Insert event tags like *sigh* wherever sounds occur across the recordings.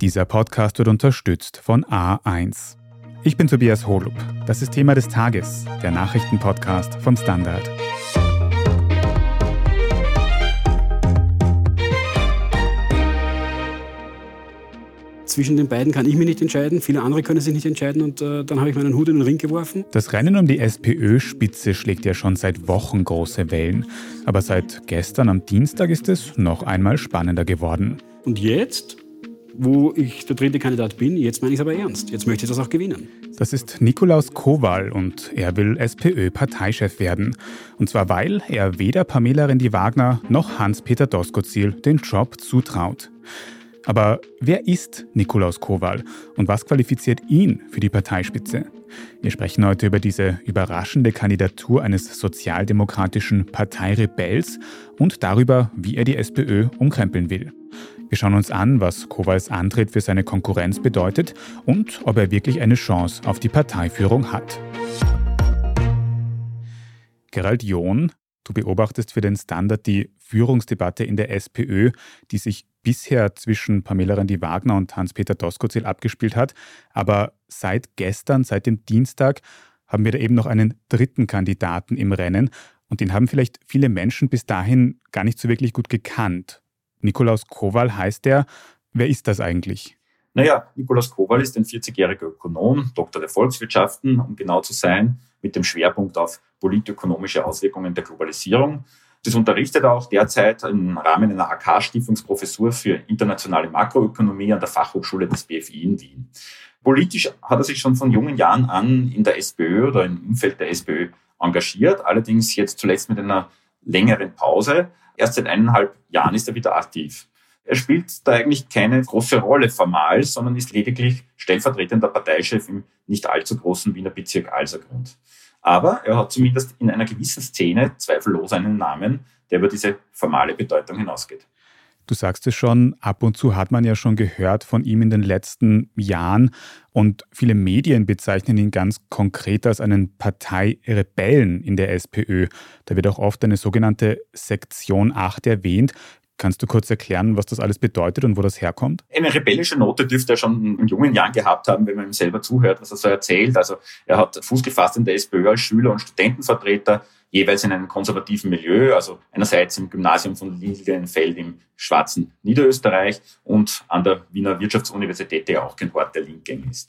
Dieser Podcast wird unterstützt von A1. Ich bin Tobias Holub. Das ist Thema des Tages, der Nachrichtenpodcast vom Standard. Zwischen den beiden kann ich mich nicht entscheiden, viele andere können sich nicht entscheiden und äh, dann habe ich meinen Hut in den Ring geworfen. Das Rennen um die SPÖ-Spitze schlägt ja schon seit Wochen große Wellen. Aber seit gestern am Dienstag ist es noch einmal spannender geworden. Und jetzt wo ich der dritte Kandidat bin. Jetzt meine ich es aber ernst. Jetzt möchte ich das auch gewinnen. Das ist Nikolaus Kowal und er will SPÖ-Parteichef werden. Und zwar, weil er weder Pamela Rendi-Wagner noch Hans-Peter Doskozil den Job zutraut. Aber wer ist Nikolaus Kowal und was qualifiziert ihn für die Parteispitze? Wir sprechen heute über diese überraschende Kandidatur eines sozialdemokratischen Parteirebells und darüber, wie er die SPÖ umkrempeln will. Wir schauen uns an, was Kowals Antritt für seine Konkurrenz bedeutet und ob er wirklich eine Chance auf die Parteiführung hat. Gerald John, du beobachtest für den Standard die Führungsdebatte in der SPÖ, die sich bisher zwischen Pamela Rendi-Wagner und Hans-Peter Doskozil abgespielt hat. Aber seit gestern, seit dem Dienstag, haben wir da eben noch einen dritten Kandidaten im Rennen. Und den haben vielleicht viele Menschen bis dahin gar nicht so wirklich gut gekannt. Nikolaus Kowal heißt er. Wer ist das eigentlich? Naja, Nikolaus Kowal ist ein 40-jähriger Ökonom, Doktor der Volkswirtschaften, um genau zu sein, mit dem Schwerpunkt auf politökonomische Auswirkungen der Globalisierung. Das unterrichtet er auch derzeit im Rahmen einer AK-Stiftungsprofessur für internationale Makroökonomie an der Fachhochschule des BFI in Wien. Politisch hat er sich schon von jungen Jahren an in der SPÖ oder im Umfeld der SPÖ engagiert, allerdings jetzt zuletzt mit einer längeren Pause. Erst seit eineinhalb Jahren ist er wieder aktiv. Er spielt da eigentlich keine große Rolle formal, sondern ist lediglich stellvertretender Parteichef im nicht allzu großen Wiener Bezirk Alsergrund. Aber er hat zumindest in einer gewissen Szene zweifellos einen Namen, der über diese formale Bedeutung hinausgeht. Du sagst es schon, ab und zu hat man ja schon gehört von ihm in den letzten Jahren und viele Medien bezeichnen ihn ganz konkret als einen Parteirebellen in der SPÖ. Da wird auch oft eine sogenannte Sektion 8 erwähnt. Kannst du kurz erklären, was das alles bedeutet und wo das herkommt? Eine rebellische Note dürfte er schon in jungen Jahren gehabt haben, wenn man ihm selber zuhört, was er so erzählt. Also er hat Fuß gefasst in der SPÖ als Schüler und Studentenvertreter, jeweils in einem konservativen Milieu, also einerseits im Gymnasium von Lilienfeld im schwarzen Niederösterreich und an der Wiener Wirtschaftsuniversität, der auch kein Ort der Linken ist.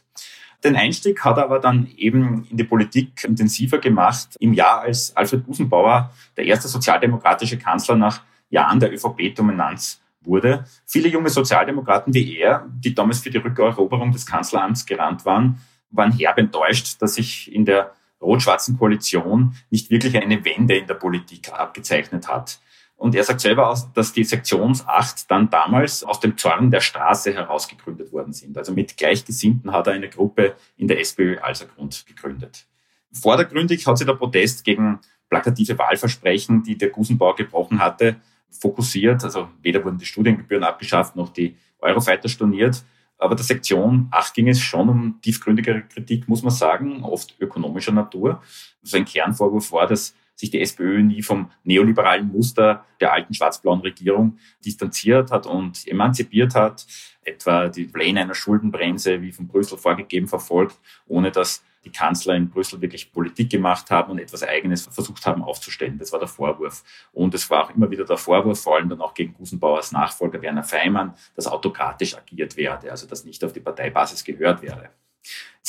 Den Einstieg hat er aber dann eben in die Politik intensiver gemacht im Jahr, als Alfred Gusenbauer, der erste sozialdemokratische Kanzler nach Jahren der ÖVP-Dominanz wurde. Viele junge Sozialdemokraten wie er, die damals für die Rückeroberung des Kanzleramts gerannt waren, waren herb enttäuscht, dass sich in der rot-schwarzen Koalition nicht wirklich eine Wende in der Politik abgezeichnet hat. Und er sagt selber aus, dass die Sektionsacht dann damals aus dem Zorn der Straße heraus gegründet worden sind. Also mit Gleichgesinnten hat er eine Gruppe in der SPÖ Alsergrund gegründet. Vordergründig hat sich der Protest gegen plakative Wahlversprechen, die der Gusenbauer gebrochen hatte, fokussiert. Also weder wurden die Studiengebühren abgeschafft noch die Eurofighter storniert. Aber der Sektion 8 ging es schon um tiefgründigere Kritik, muss man sagen, oft ökonomischer Natur. So ein Kernvorwurf war, dass sich die SPÖ nie vom neoliberalen Muster der alten schwarz-blauen Regierung distanziert hat und emanzipiert hat, etwa die Pläne einer Schuldenbremse wie von Brüssel vorgegeben verfolgt, ohne dass die Kanzler in Brüssel wirklich Politik gemacht haben und etwas Eigenes versucht haben aufzustellen. Das war der Vorwurf. Und es war auch immer wieder der Vorwurf, vor allem dann auch gegen Gusenbauers Nachfolger Werner Feimann, dass autokratisch agiert werde, also dass nicht auf die Parteibasis gehört wäre.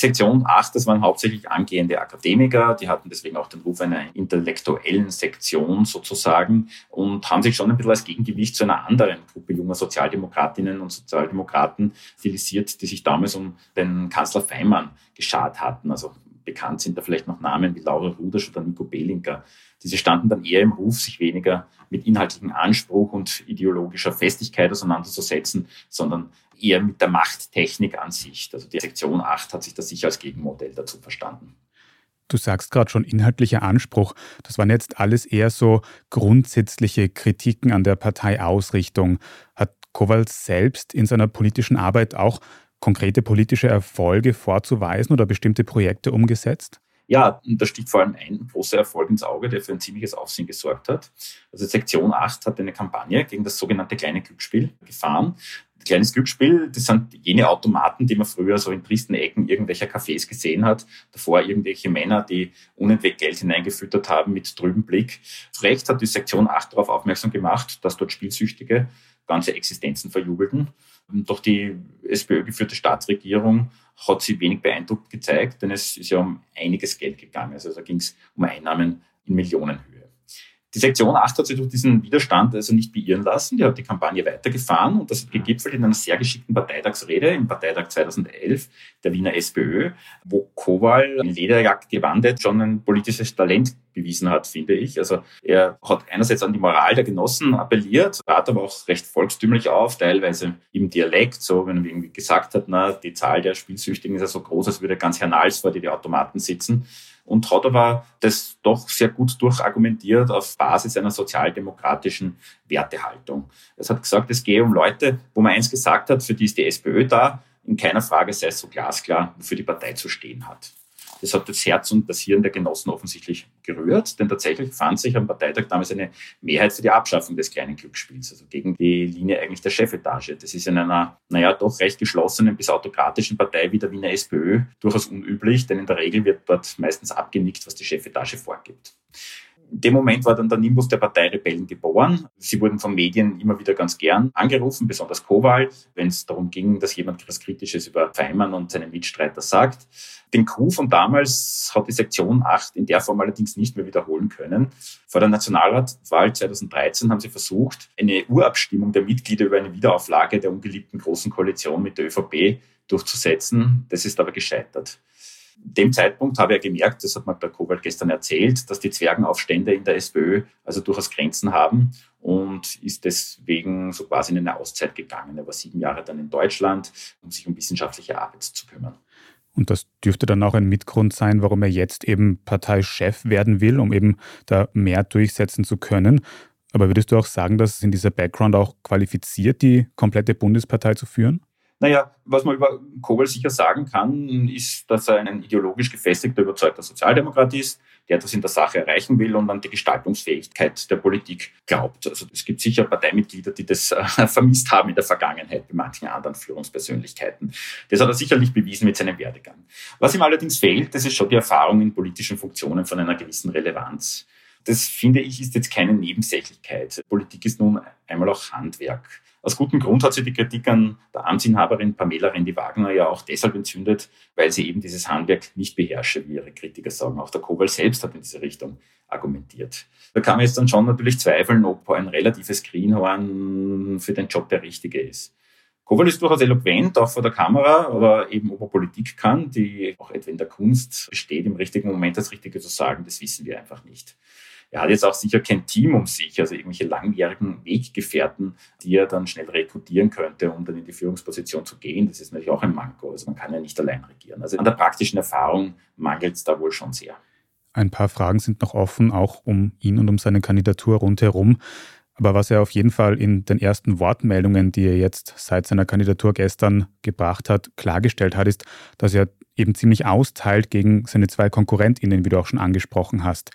Sektion 8, das waren hauptsächlich angehende Akademiker, die hatten deswegen auch den Ruf einer intellektuellen Sektion sozusagen und haben sich schon ein bisschen als Gegengewicht zu einer anderen Gruppe junger Sozialdemokratinnen und Sozialdemokraten stilisiert, die sich damals um den Kanzler Feimann geschart hatten. Also bekannt sind da vielleicht noch Namen wie Laura Rudasch oder Nico Belinker. Diese standen dann eher im Ruf, sich weniger mit inhaltlichem Anspruch und ideologischer Festigkeit auseinanderzusetzen, sondern eher mit der Machttechnik an sich. Also die Sektion 8 hat sich da sicher als Gegenmodell dazu verstanden. Du sagst gerade schon inhaltlicher Anspruch. Das waren jetzt alles eher so grundsätzliche Kritiken an der Parteiausrichtung. Hat Kowals selbst in seiner politischen Arbeit auch konkrete politische Erfolge vorzuweisen oder bestimmte Projekte umgesetzt? Ja, da sticht vor allem ein großer Erfolg ins Auge, der für ein ziemliches Aufsehen gesorgt hat. Also Sektion 8 hat eine Kampagne gegen das sogenannte kleine Glücksspiel gefahren. Kleines Glücksspiel, das sind jene Automaten, die man früher so in tristen Ecken irgendwelcher Cafés gesehen hat. Davor irgendwelche Männer, die unentwegt Geld hineingefüttert haben mit trüben Blick. Zu Recht hat die Sektion 8 darauf aufmerksam gemacht, dass dort Spielsüchtige ganze Existenzen verjubelten. Doch die SPÖ-geführte Staatsregierung hat sie wenig beeindruckt gezeigt, denn es ist ja um einiges Geld gegangen. Also da ging es um Einnahmen in Millionenhöhe. Die Sektion 8 hat sich durch diesen Widerstand also nicht beirren lassen. Die hat die Kampagne weitergefahren und das hat gegipfelt in einer sehr geschickten Parteitagsrede im Parteitag 2011 der Wiener SPÖ, wo Kowal in Lederjagd gewandet schon ein politisches Talent bewiesen hat, finde ich. Also er hat einerseits an die Moral der Genossen appelliert, trat aber auch recht volkstümlich auf, teilweise im Dialekt, so wenn er irgendwie gesagt hat, na, die Zahl der Spielsüchtigen ist ja so groß, als würde ganz Hernals vor die, die Automaten sitzen und hat aber das doch sehr gut durchargumentiert auf Basis einer sozialdemokratischen Wertehaltung. Es hat gesagt, es gehe um Leute, wo man eins gesagt hat, für die ist die SPÖ da, in keiner Frage sei es so glasklar, wofür die Partei zu stehen hat. Das hat das Herz und das Hirn der Genossen offensichtlich gerührt, denn tatsächlich fand sich am Parteitag damals eine Mehrheit für die Abschaffung des kleinen Glücksspiels, also gegen die Linie eigentlich der Chefetage. Das ist in einer, naja, doch recht geschlossenen bis autokratischen Partei wie der Wiener SPÖ durchaus unüblich, denn in der Regel wird dort meistens abgenickt, was die Chefetage vorgibt. In dem Moment war dann der Nimbus der Partei Rebellen geboren. Sie wurden von Medien immer wieder ganz gern angerufen, besonders Kowal, wenn es darum ging, dass jemand etwas Kritisches über Feimann und seine Mitstreiter sagt. Den Coup von damals hat die Sektion 8 in der Form allerdings nicht mehr wiederholen können. Vor der Nationalratswahl 2013 haben sie versucht, eine Urabstimmung der Mitglieder über eine Wiederauflage der ungeliebten Großen Koalition mit der ÖVP durchzusetzen. Das ist aber gescheitert dem Zeitpunkt habe ich gemerkt, das hat mir der Kowald gestern erzählt, dass die Zwergenaufstände in der SPÖ also durchaus Grenzen haben und ist deswegen so quasi in eine Auszeit gegangen. Er war sieben Jahre dann in Deutschland, um sich um wissenschaftliche Arbeit zu kümmern. Und das dürfte dann auch ein Mitgrund sein, warum er jetzt eben Parteichef werden will, um eben da mehr durchsetzen zu können. Aber würdest du auch sagen, dass in dieser Background auch qualifiziert, die komplette Bundespartei zu führen? Naja, was man über Kobel sicher sagen kann, ist, dass er ein ideologisch gefestigter, überzeugter Sozialdemokrat ist, der etwas in der Sache erreichen will und an die Gestaltungsfähigkeit der Politik glaubt. Also es gibt sicher Parteimitglieder, die das äh, vermisst haben in der Vergangenheit bei manchen anderen Führungspersönlichkeiten. Das hat er sicherlich bewiesen mit seinem Werdegang. Was ihm allerdings fehlt, das ist schon die Erfahrung in politischen Funktionen von einer gewissen Relevanz. Das finde ich ist jetzt keine Nebensächlichkeit. Politik ist nun einmal auch Handwerk. Aus gutem Grund hat sie die Kritik an der Amtsinhaberin Pamela Rendi-Wagner ja auch deshalb entzündet, weil sie eben dieses Handwerk nicht beherrsche, wie ihre Kritiker sagen. Auch der Kowal selbst hat in diese Richtung argumentiert. Da kann man jetzt dann schon natürlich zweifeln, ob ein relatives Greenhorn für den Job der richtige ist. Kowal ist durchaus eloquent, auch vor der Kamera, aber eben ob er Politik kann, die auch etwa in der Kunst besteht, im richtigen Moment das Richtige zu sagen, das wissen wir einfach nicht. Er hat jetzt auch sicher kein Team um sich, also irgendwelche langjährigen Weggefährten, die er dann schnell rekrutieren könnte, um dann in die Führungsposition zu gehen. Das ist natürlich auch ein Manko. Also man kann ja nicht allein regieren. Also an der praktischen Erfahrung mangelt es da wohl schon sehr. Ein paar Fragen sind noch offen, auch um ihn und um seine Kandidatur rundherum. Aber was er auf jeden Fall in den ersten Wortmeldungen, die er jetzt seit seiner Kandidatur gestern gebracht hat, klargestellt hat, ist, dass er eben ziemlich austeilt gegen seine zwei KonkurrentInnen, wie du auch schon angesprochen hast.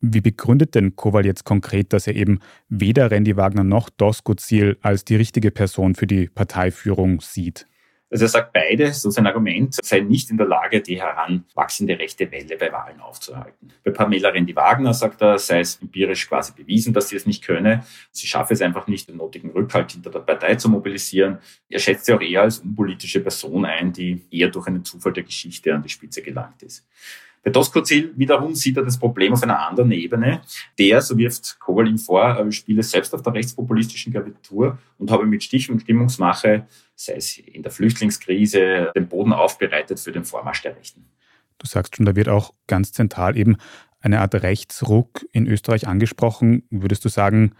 Wie begründet denn Kowal jetzt konkret, dass er eben weder Randy Wagner noch Doskozil als die richtige Person für die Parteiführung sieht? Also er sagt beide, so sein Argument, sei nicht in der Lage, die heranwachsende rechte Welle bei Wahlen aufzuhalten. Bei Pamela Rendi-Wagner sagt er, sei es empirisch quasi bewiesen, dass sie es nicht könne. Sie schaffe es einfach nicht, den nötigen Rückhalt hinter der Partei zu mobilisieren. Er schätzt sie auch eher als unpolitische Person ein, die eher durch einen Zufall der Geschichte an die Spitze gelangt ist. Bei Doskozil wiederum sieht er das Problem auf einer anderen Ebene. Der, so wirft Kowal ihm vor, spiele selbst auf der rechtspopulistischen Garnitur und habe mit Stich- und Stimmungsmache, sei es in der Flüchtlingskrise, den Boden aufbereitet für den Vormarsch der Rechten. Du sagst schon, da wird auch ganz zentral eben eine Art Rechtsruck in Österreich angesprochen. Würdest du sagen,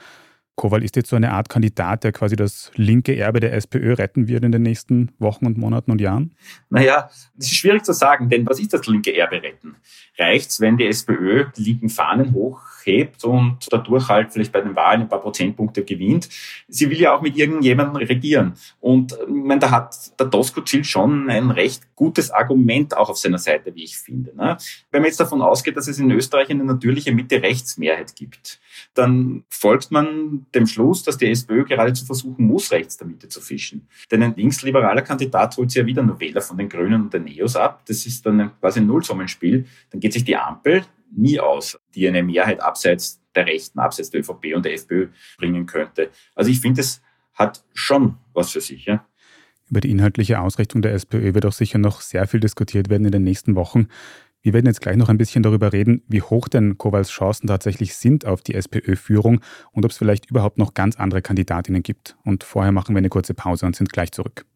Kowal ist jetzt so eine Art Kandidat, der quasi das linke Erbe der SPÖ retten wird in den nächsten Wochen und Monaten und Jahren? Naja, das ist schwierig zu sagen, denn was ist das linke Erbe retten? Reicht's, wenn die SPÖ die linken Fahnen hoch hebt und dadurch halt vielleicht bei den Wahlen ein paar Prozentpunkte gewinnt. Sie will ja auch mit irgendjemandem regieren. Und ich meine, da hat der Doskozil schon ein recht gutes Argument auch auf seiner Seite, wie ich finde. Ne? Wenn man jetzt davon ausgeht, dass es in Österreich eine natürliche Mitte-Rechts-Mehrheit gibt, dann folgt man dem Schluss, dass die SPÖ geradezu versuchen muss, rechts der Mitte zu fischen. Denn ein linksliberaler Kandidat holt sie ja wieder nur Wähler von den Grünen und den Neos ab. Das ist dann quasi ein Nullsummenspiel. Dann geht sich die Ampel nie aus, die eine Mehrheit abseits der Rechten, abseits der ÖVP und der FPÖ bringen könnte. Also ich finde, es hat schon was für sich. Ja. Über die inhaltliche Ausrichtung der SPÖ wird auch sicher noch sehr viel diskutiert werden in den nächsten Wochen. Wir werden jetzt gleich noch ein bisschen darüber reden, wie hoch denn Kowals Chancen tatsächlich sind auf die SPÖ-Führung und ob es vielleicht überhaupt noch ganz andere Kandidatinnen gibt. Und vorher machen wir eine kurze Pause und sind gleich zurück.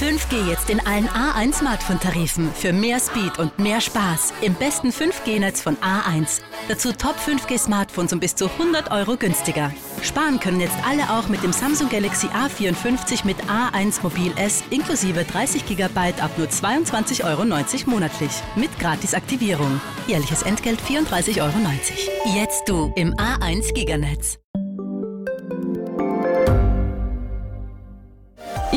5G jetzt in allen A1 Smartphone-Tarifen für mehr Speed und mehr Spaß im besten 5G-Netz von A1. Dazu Top 5G-Smartphones um bis zu 100 Euro günstiger. Sparen können jetzt alle auch mit dem Samsung Galaxy A54 mit A1 Mobil S inklusive 30 GB ab nur 22,90 Euro monatlich. Mit Gratisaktivierung. Jährliches Entgelt 34,90 Euro. Jetzt du im A1 Giganetz.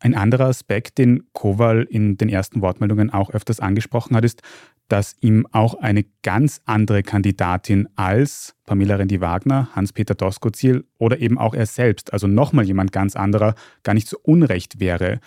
ein anderer Aspekt, den Kowal in den ersten Wortmeldungen auch öfters angesprochen hat, ist, dass ihm auch eine ganz andere Kandidatin als Pamela Rendi-Wagner, Hans-Peter Doskozil oder eben auch er selbst, also nochmal jemand ganz anderer, gar nicht so unrecht wäre.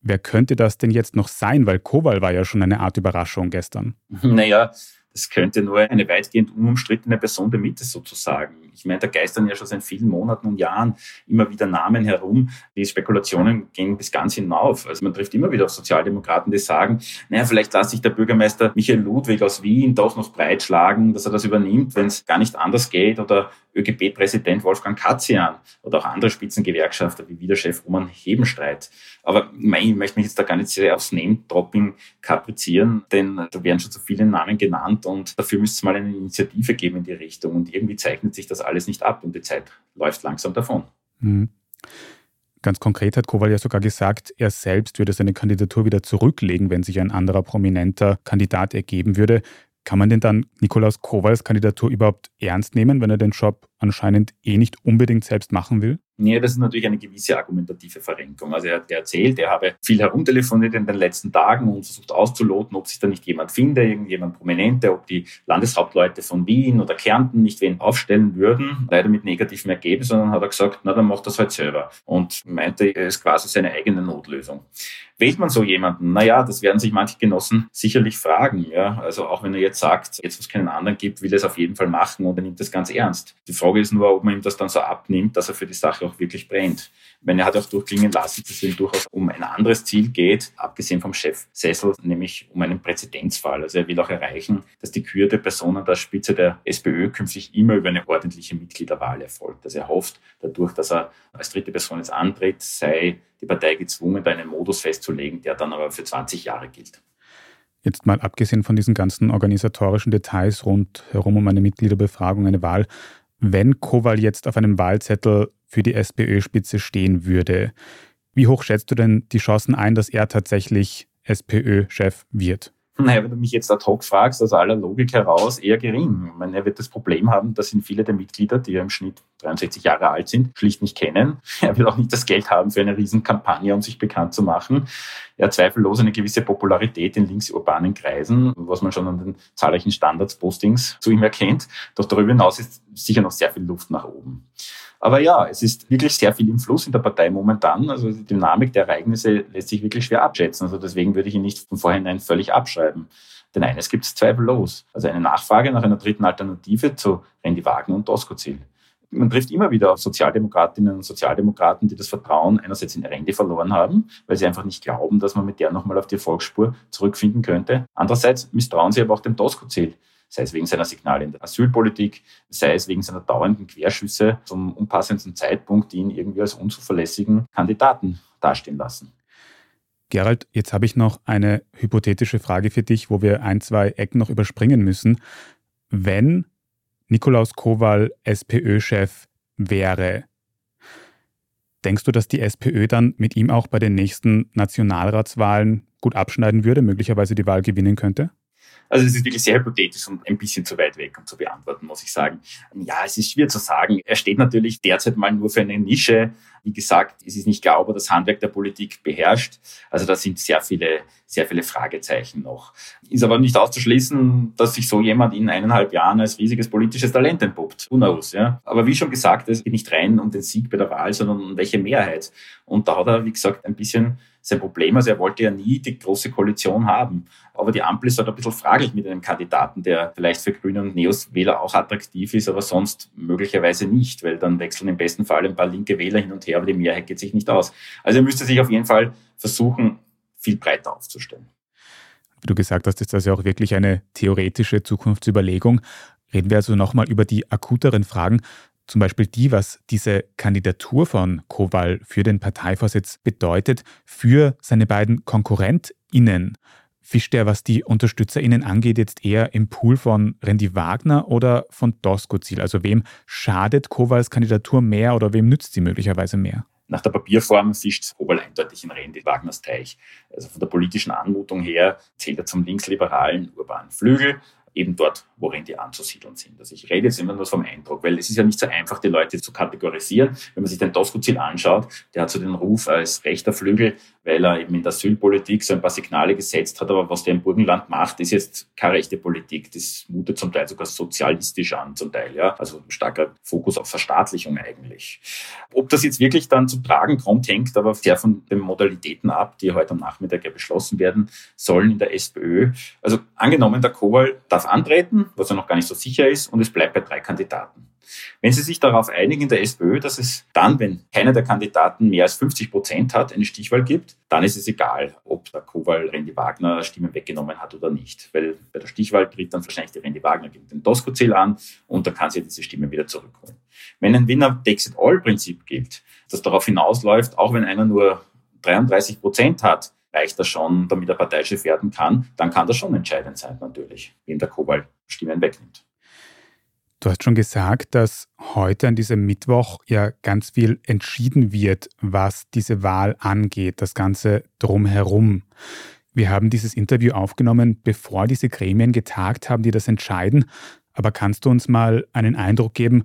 Wer könnte das denn jetzt noch sein? Weil Kowal war ja schon eine Art Überraschung gestern. *laughs* Naja, es könnte nur eine weitgehend unumstrittene Person der Mitte sozusagen. Ich meine, da geistern ja schon seit vielen Monaten und Jahren immer wieder Namen herum. Die Spekulationen gehen bis ganz hinauf. Also man trifft immer wieder auf Sozialdemokraten, die sagen, naja, vielleicht lasse sich der Bürgermeister Michael Ludwig aus Wien doch noch breitschlagen, dass er das übernimmt, wenn es gar nicht anders geht. Oder ÖGB-Präsident Wolfgang Katzian oder auch andere Spitzengewerkschafter wie Wiederchef Roman Hebenstreit. Aber ich möchte mich jetzt da gar nicht sehr aufs Name-Dropping kaprizieren, denn da werden schon so viele Namen genannt und dafür müsste es mal eine Initiative geben in die Richtung. Und irgendwie zeichnet sich das alles nicht ab und die Zeit läuft langsam davon. Mhm. Ganz konkret hat Kowal ja sogar gesagt, er selbst würde seine Kandidatur wieder zurücklegen, wenn sich ein anderer prominenter Kandidat ergeben würde. Kann man denn dann Nikolaus Kowals Kandidatur überhaupt ernst nehmen, wenn er den Job anscheinend eh nicht unbedingt selbst machen will? Nee, das ist natürlich eine gewisse argumentative Verrenkung. Also er hat erzählt, er habe viel herumtelefoniert in den letzten Tagen und versucht auszuloten, ob sich da nicht jemand finde, irgendjemand Prominente, ob die Landeshauptleute von Wien oder Kärnten nicht wen aufstellen würden. Leider mit negativem Ergebnis, sondern hat er gesagt, na dann macht das halt selber. Und meinte, er ist quasi seine eigene Notlösung. Wählt man so jemanden? Naja, das werden sich manche Genossen sicherlich fragen. Ja? Also auch wenn er jetzt sagt, jetzt wo es keinen anderen gibt, will er es auf jeden Fall machen und er nimmt das ganz ernst. Die Frage ist nur, ob man ihm das dann so abnimmt, dass er für die Sache auch wirklich brennt. Wenn er hat auch durchklingen lassen, dass es ihm durchaus um ein anderes Ziel geht, abgesehen vom Chefsessel, nämlich um einen Präzedenzfall. Also er will auch erreichen, dass die Kür der Person an der Spitze der SPÖ künftig immer über eine ordentliche Mitgliederwahl erfolgt. Also er hofft dadurch, dass er als dritte Person jetzt antritt, sei die Partei gezwungen, da einen Modus festzulegen, der dann aber für 20 Jahre gilt. Jetzt mal abgesehen von diesen ganzen organisatorischen Details rundherum um eine Mitgliederbefragung, eine Wahl, wenn Kowal jetzt auf einem Wahlzettel für die SPÖ-Spitze stehen würde, wie hoch schätzt du denn die Chancen ein, dass er tatsächlich SPÖ-Chef wird? *laughs* Naja, wenn du mich jetzt ad hoc fragst, aus aller Logik heraus eher gering. Ich meine, er wird das Problem haben, dass ihn viele der Mitglieder, die ja im Schnitt 63 Jahre alt sind, schlicht nicht kennen. *laughs* Er wird auch nicht das Geld haben für eine Riesenkampagne, um sich bekannt zu machen. Er hat zweifellos eine gewisse Popularität in linksurbanen Kreisen, was man schon an den zahlreichen Standardspostings zu ihm erkennt. Doch darüber hinaus ist sicher noch sehr viel Luft nach oben. Aber ja, es ist wirklich sehr viel im Fluss in der Partei momentan. Also die Dynamik der Ereignisse lässt sich wirklich schwer abschätzen. Also deswegen würde ich ihn nicht von vornherein völlig abschreiben. Denn eines gibt es zweifellos. Also eine Nachfrage nach einer dritten Alternative zu Randy Wagner und Doskozil. Man trifft immer wieder auf Sozialdemokratinnen und Sozialdemokraten, die das Vertrauen einerseits in Randy verloren haben, weil sie einfach nicht glauben, dass man mit der nochmal auf die Erfolgsspur zurückfinden könnte. Andererseits misstrauen sie aber auch dem Doskozil sei es wegen seiner Signale in der Asylpolitik, sei es wegen seiner dauernden Querschüsse zum unpassendsten Zeitpunkt, die ihn irgendwie als unzuverlässigen Kandidaten dastehen lassen. Gerald, jetzt habe ich noch eine hypothetische Frage für dich, wo wir ein, zwei Ecken noch überspringen müssen. Wenn Nikolaus Kowal SPÖ-Chef wäre, denkst du, dass die SPÖ dann mit ihm auch bei den nächsten Nationalratswahlen gut abschneiden würde, möglicherweise die Wahl gewinnen könnte? Also es ist wirklich sehr hypothetisch und ein bisschen zu weit weg, um zu beantworten, muss ich sagen. Ja, es ist schwer zu sagen. Er steht natürlich derzeit mal nur für eine Nische. Wie gesagt, es ist nicht klar, ob er das Handwerk der Politik beherrscht. Also da sind sehr viele, sehr viele Fragezeichen noch. Ist aber nicht auszuschließen, dass sich so jemand in eineinhalb Jahren als riesiges politisches Talent entpuppt. Knows, ja. Aber wie schon gesagt, es geht nicht rein um den Sieg bei der Wahl, sondern um welche Mehrheit. Und da hat er, wie gesagt, ein bisschen sein Problem. Also er wollte ja nie die große Koalition haben. Aber die Ampel ist halt ein bisschen fraglich mit einem Kandidaten, der vielleicht für Grüne und Neos-Wähler auch attraktiv ist, aber sonst möglicherweise nicht, weil dann wechseln im besten Fall ein paar linke Wähler hin und her, aber die Mehrheit geht sich nicht aus. Also er müsste sich auf jeden Fall versuchen, viel breiter aufzustellen. Wie du gesagt hast, ist das ja auch wirklich eine theoretische Zukunftsüberlegung. Reden wir also nochmal über die akuteren Fragen. Zum Beispiel die, was diese Kandidatur von Kowal für den Parteivorsitz bedeutet für seine beiden KonkurrentInnen. Fischt er, was die UnterstützerInnen angeht, jetzt eher im Pool von Randy Wagner oder von Doskozil? Also wem schadet Kowals Kandidatur mehr oder wem nützt sie möglicherweise mehr? Nach der Papierform fischt Kowal eindeutig in Randy Wagners Teich. Also von der politischen Anmutung her zählt er zum linksliberalen urbanen Flügel eben dort, worin die anzusiedeln sind. Also ich rede jetzt immer nur vom Eindruck, weil es ist ja nicht so einfach, die Leute zu kategorisieren. Wenn man sich den Doskozil anschaut, der hat so den Ruf als rechter Flügel, weil er eben in der Asylpolitik so ein paar Signale gesetzt hat, aber was der im Burgenland macht, ist jetzt keine rechte Politik. Das mutet zum Teil sogar sozialistisch an, zum Teil, ja. Also starker Fokus auf Verstaatlichung eigentlich. Ob das jetzt wirklich dann zu tragen kommt, hängt aber sehr von den Modalitäten ab, die heute am Nachmittag ja beschlossen werden sollen in der SPÖ. Also angenommen, der Kowal darf antreten, was ja noch gar nicht so sicher ist, und es bleibt bei drei Kandidaten. Wenn Sie sich darauf einigen in der SPÖ, dass es dann, wenn keiner der Kandidaten mehr als 50 Prozent hat, eine Stichwahl gibt, dann ist es egal, ob der Kowal Randy Wagner Stimmen weggenommen hat oder nicht. Weil bei der Stichwahl tritt dann wahrscheinlich der Randy Wagner gegen den Doskozil an und da kann sie diese Stimmen wieder zurückholen. Wenn ein Winner-Takes-it-all-Prinzip gilt, das darauf hinausläuft, auch wenn einer nur 33 Prozent hat, reicht das schon, damit er Parteichef werden kann, dann kann das schon entscheidend sein, natürlich, wem der Kowal Stimmen wegnimmt. Du hast schon gesagt, dass heute an diesem Mittwoch ja ganz viel entschieden wird, was diese Wahl angeht, das Ganze drumherum. Wir haben dieses Interview aufgenommen, bevor diese Gremien getagt haben, die das entscheiden. Aber kannst du uns mal einen Eindruck geben,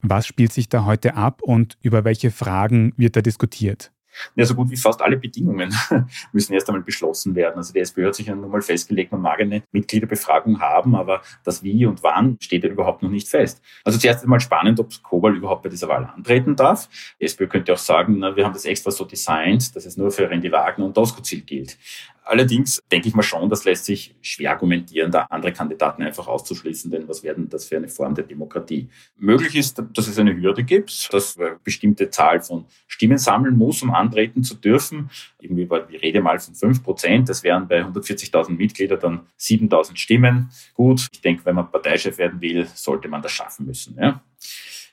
was spielt sich da heute ab und über welche Fragen wird da diskutiert? Ja, so gut wie fast alle Bedingungen *laughs* müssen erst einmal beschlossen werden. Also die SPÖ hat sich ja nun mal festgelegt, man mag eine Mitgliederbefragung haben, aber das Wie und Wann steht ja überhaupt noch nicht fest. Also zuerst einmal spannend, ob Kobal überhaupt bei dieser Wahl antreten darf. Die SPÖ könnte auch sagen, na, wir haben das extra so designt, dass es nur für Randy Wagner und Doskozil gilt. Allerdings denke ich mal schon, das lässt sich schwer argumentieren, da andere Kandidaten einfach auszuschließen, denn was werden das für eine Form der Demokratie? Möglich ist, dass es eine Hürde gibt, dass eine bestimmte Zahl von Stimmen sammeln muss, um antreten zu dürfen. Irgendwie war die Rede mal von fünf Prozent. Das wären bei 140.000 Mitgliedern dann 7.000 Stimmen. Gut, ich denke, wenn man Parteichef werden will, sollte man das schaffen müssen. Ja?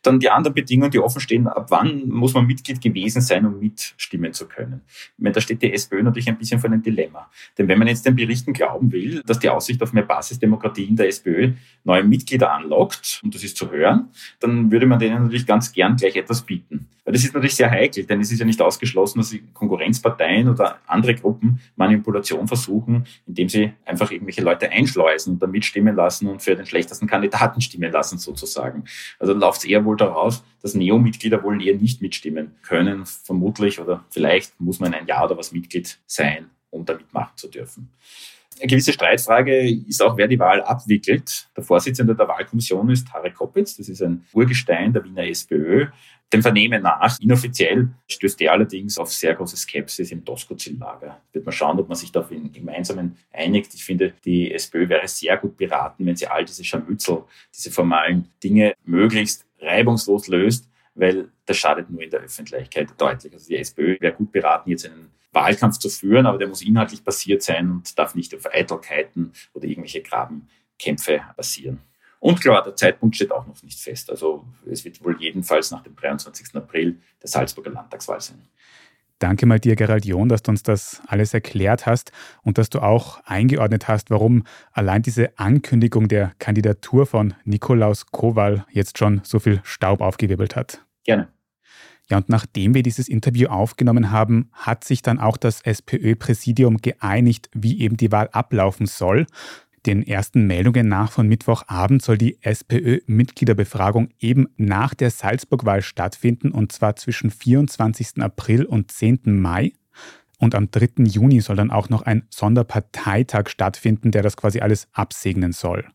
Dann die anderen Bedingungen, die offen stehen, ab wann muss man Mitglied gewesen sein, um mitstimmen zu können. Ich meine, da steht die SPÖ natürlich ein bisschen vor einem Dilemma. Denn wenn man jetzt den Berichten glauben will, dass die Aussicht auf mehr Basisdemokratie in der SPÖ neue Mitglieder anlockt, und das ist zu hören, dann würde man denen natürlich ganz gern gleich etwas bieten. Weil das ist natürlich sehr heikel, denn es ist ja nicht ausgeschlossen, dass Konkurrenzparteien oder andere Gruppen Manipulation versuchen, indem sie einfach irgendwelche Leute einschleusen und dann mitstimmen lassen und für den schlechtesten Kandidaten stimmen lassen sozusagen. Also läuft es eher wohl darauf, dass Neo-Mitglieder wohl eher nicht mitstimmen können, vermutlich oder vielleicht muss man ein Jahr oder was Mitglied sein, um da mitmachen zu dürfen. Eine gewisse Streitfrage ist auch, wer die Wahl abwickelt. Der Vorsitzende der Wahlkommission ist Tarek Koppitz, das ist ein Urgestein der Wiener SPÖ. Dem Vernehmen nach, inoffiziell, stößt er allerdings auf sehr große Skepsis im Doskozil-Lager. Wird man schauen, ob man sich da auf einen gemeinsamen einigt. Ich finde, die SPÖ wäre sehr gut beraten, wenn sie all diese Scharmützel, diese formalen Dinge möglichst reibungslos löst, weil das schadet nur in der Öffentlichkeit deutlich. Also die SPÖ wäre gut beraten, jetzt einen Wahlkampf zu führen, aber der muss inhaltlich basiert sein und darf nicht auf Eitelkeiten oder irgendwelche Grabenkämpfe basieren. Und klar, der Zeitpunkt steht auch noch nicht fest. Also es wird wohl jedenfalls nach dem 23. April der Salzburger Landtagswahl sein. Danke mal dir, Gerald John, dass du uns das alles erklärt hast und dass du auch eingeordnet hast, warum allein diese Ankündigung der Kandidatur von Nikolaus Kowal jetzt schon so viel Staub aufgewirbelt hat. Gerne. Ja, und nachdem wir dieses Interview aufgenommen haben, hat sich dann auch das SPÖ-Präsidium geeinigt, wie eben die Wahl ablaufen soll. Den ersten Meldungen nach von Mittwochabend soll die SPÖ-Mitgliederbefragung eben nach der Salzburg-Wahl stattfinden, und zwar zwischen 24. April und 10. Mai. Und am 3. Juni soll dann auch noch ein Sonderparteitag stattfinden, der das quasi alles absegnen soll.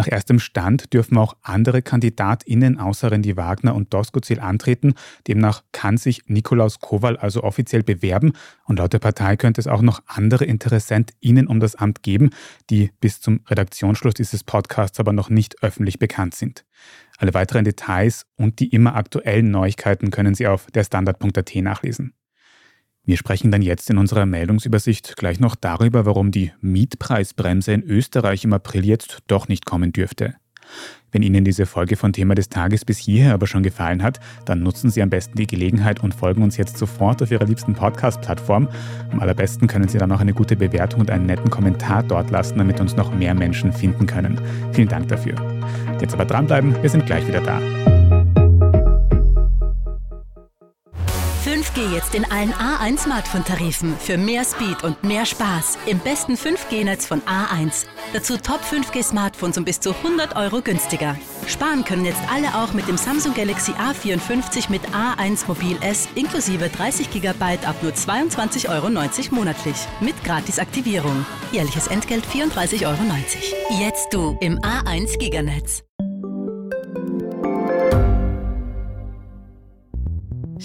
Nach erstem Stand dürfen auch andere KandidatInnen außer Randy Wagner und Doskozil antreten. Demnach kann sich Nikolaus Kowal also offiziell bewerben und laut der Partei könnte es auch noch andere InteressentInnen um das Amt geben, die bis zum Redaktionsschluss dieses Podcasts aber noch nicht öffentlich bekannt sind. Alle weiteren Details und die immer aktuellen Neuigkeiten können Sie auf der Standard.at nachlesen. Wir sprechen dann jetzt in unserer Meldungsübersicht gleich noch darüber, warum die Mietpreisbremse in Österreich im April jetzt doch nicht kommen dürfte. Wenn Ihnen diese Folge von Thema des Tages bis hierher aber schon gefallen hat, dann nutzen Sie am besten die Gelegenheit und folgen uns jetzt sofort auf Ihrer liebsten Podcast-Plattform. Am allerbesten können Sie dann auch eine gute Bewertung und einen netten Kommentar dort lassen, damit uns noch mehr Menschen finden können. Vielen Dank dafür. Jetzt aber dranbleiben, wir sind gleich wieder da. 5G jetzt in allen A1 Smartphone-Tarifen für mehr Speed und mehr Spaß im besten 5G-Netz von A1. Dazu Top 5G-Smartphones um bis zu 100 Euro günstiger. Sparen können jetzt alle auch mit dem Samsung Galaxy A54 mit A1 Mobil S inklusive 30 GB ab nur 22,90 Euro monatlich. Mit Gratisaktivierung. Jährliches Entgelt 34,90 Euro. Jetzt du im A1 Giganetz.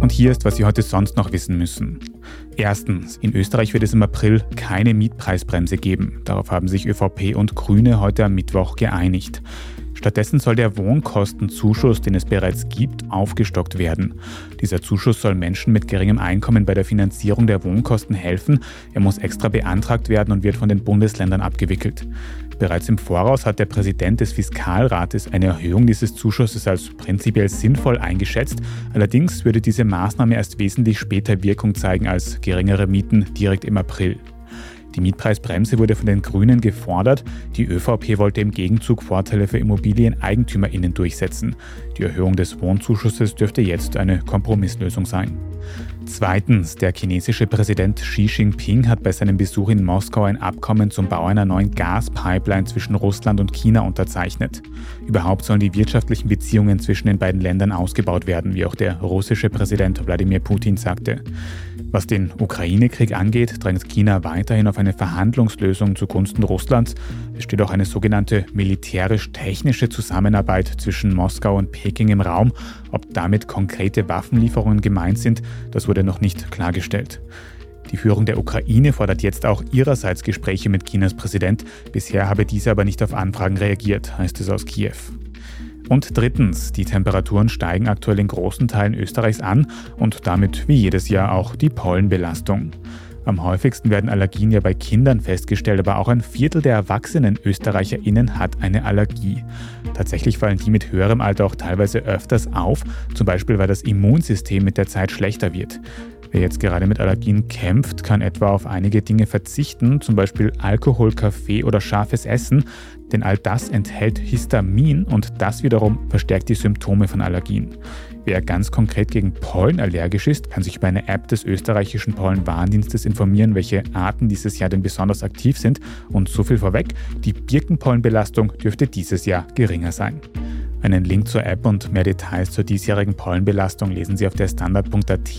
Und hier ist, was Sie heute sonst noch wissen müssen. Erstens, in Österreich wird es im April keine Mietpreisbremse geben. Darauf haben sich ÖVP und Grüne heute am Mittwoch geeinigt. Stattdessen soll der Wohnkostenzuschuss, den es bereits gibt, aufgestockt werden. Dieser Zuschuss soll Menschen mit geringem Einkommen bei der Finanzierung der Wohnkosten helfen. Er muss extra beantragt werden und wird von den Bundesländern abgewickelt. Bereits im Voraus hat der Präsident des Fiskalrates eine Erhöhung dieses Zuschusses als prinzipiell sinnvoll eingeschätzt. Allerdings würde diese Maßnahme erst wesentlich später Wirkung zeigen als geringere Mieten direkt im April. Die Mietpreisbremse wurde von den Grünen gefordert. Die ÖVP wollte im Gegenzug Vorteile für ImmobilieneigentümerInnen durchsetzen. Die Erhöhung des Wohnzuschusses dürfte jetzt eine Kompromisslösung sein. Zweitens, der chinesische Präsident Xi Jinping hat bei seinem Besuch in Moskau ein Abkommen zum Bau einer neuen Gaspipeline zwischen Russland und China unterzeichnet. Überhaupt sollen die wirtschaftlichen Beziehungen zwischen den beiden Ländern ausgebaut werden, wie auch der russische Präsident Wladimir Putin sagte. Was den Ukraine-Krieg angeht, drängt China weiterhin auf eine Verhandlungslösung zugunsten Russlands. Es steht auch eine sogenannte militärisch-technische Zusammenarbeit zwischen Moskau und Peking im Raum. Ob damit konkrete Waffenlieferungen gemeint sind, das wurde noch nicht klargestellt. Die Führung der Ukraine fordert jetzt auch ihrerseits Gespräche mit Chinas Präsident. Bisher habe diese aber nicht auf Anfragen reagiert, heißt es aus Kiew. Und drittens, die Temperaturen steigen aktuell in großen Teilen Österreichs an und damit wie jedes Jahr auch die Pollenbelastung. Am häufigsten werden Allergien ja bei Kindern festgestellt, aber auch ein Viertel der erwachsenen ÖsterreicherInnen hat eine Allergie. Tatsächlich fallen die mit höherem Alter auch teilweise öfters auf, zum Beispiel weil das Immunsystem mit der Zeit schlechter wird. Wer jetzt gerade mit Allergien kämpft, kann etwa auf einige Dinge verzichten, zum Beispiel Alkohol, Kaffee oder scharfes Essen, denn all das enthält Histamin und das wiederum verstärkt die Symptome von Allergien. Wer ganz konkret gegen Pollen allergisch ist, kann sich über eine App des österreichischen Pollenwarndienstes informieren, welche Arten dieses Jahr denn besonders aktiv sind. Und so viel vorweg, die Birkenpollenbelastung dürfte dieses Jahr geringer sein. Einen Link zur App und mehr Details zur diesjährigen Pollenbelastung lesen Sie auf der Standard.at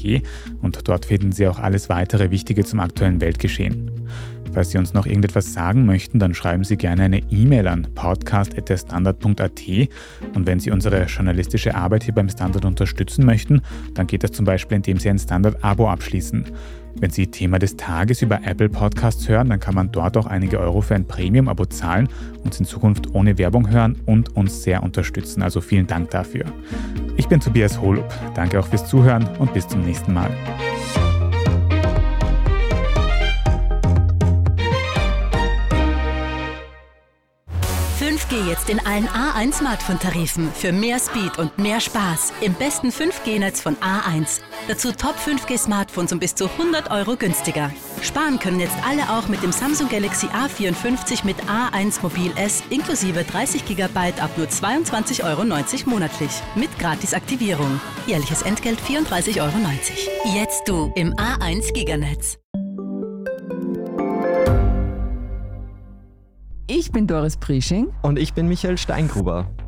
und dort finden Sie auch alles weitere Wichtige zum aktuellen Weltgeschehen. Falls Sie uns noch irgendetwas sagen möchten, dann schreiben Sie gerne eine E-Mail an podcast.standard.at. Und wenn Sie unsere journalistische Arbeit hier beim Standard unterstützen möchten, dann geht das zum Beispiel, indem Sie ein Standard-Abo abschließen. Wenn Sie Thema des Tages über Apple Podcasts hören, dann kann man dort auch einige Euro für ein Premium-Abo zahlen, uns in Zukunft ohne Werbung hören und uns sehr unterstützen. Also vielen Dank dafür. Ich bin Tobias Holub. Danke auch fürs Zuhören und bis zum nächsten Mal. 5G jetzt in allen A1 Smartphone-Tarifen für mehr Speed und mehr Spaß im besten 5G-Netz von A1. Dazu Top 5G-Smartphones um bis zu 100 Euro günstiger. Sparen können jetzt alle auch mit dem Samsung Galaxy A54 mit A1 Mobil S inklusive 30 GB ab nur 22,90 Euro monatlich. Mit Gratisaktivierung. Jährliches Entgelt 34,90 Euro. Jetzt du im A1 Giganetz. Ich bin Doris Prisching. Und ich bin Michael Steingruber.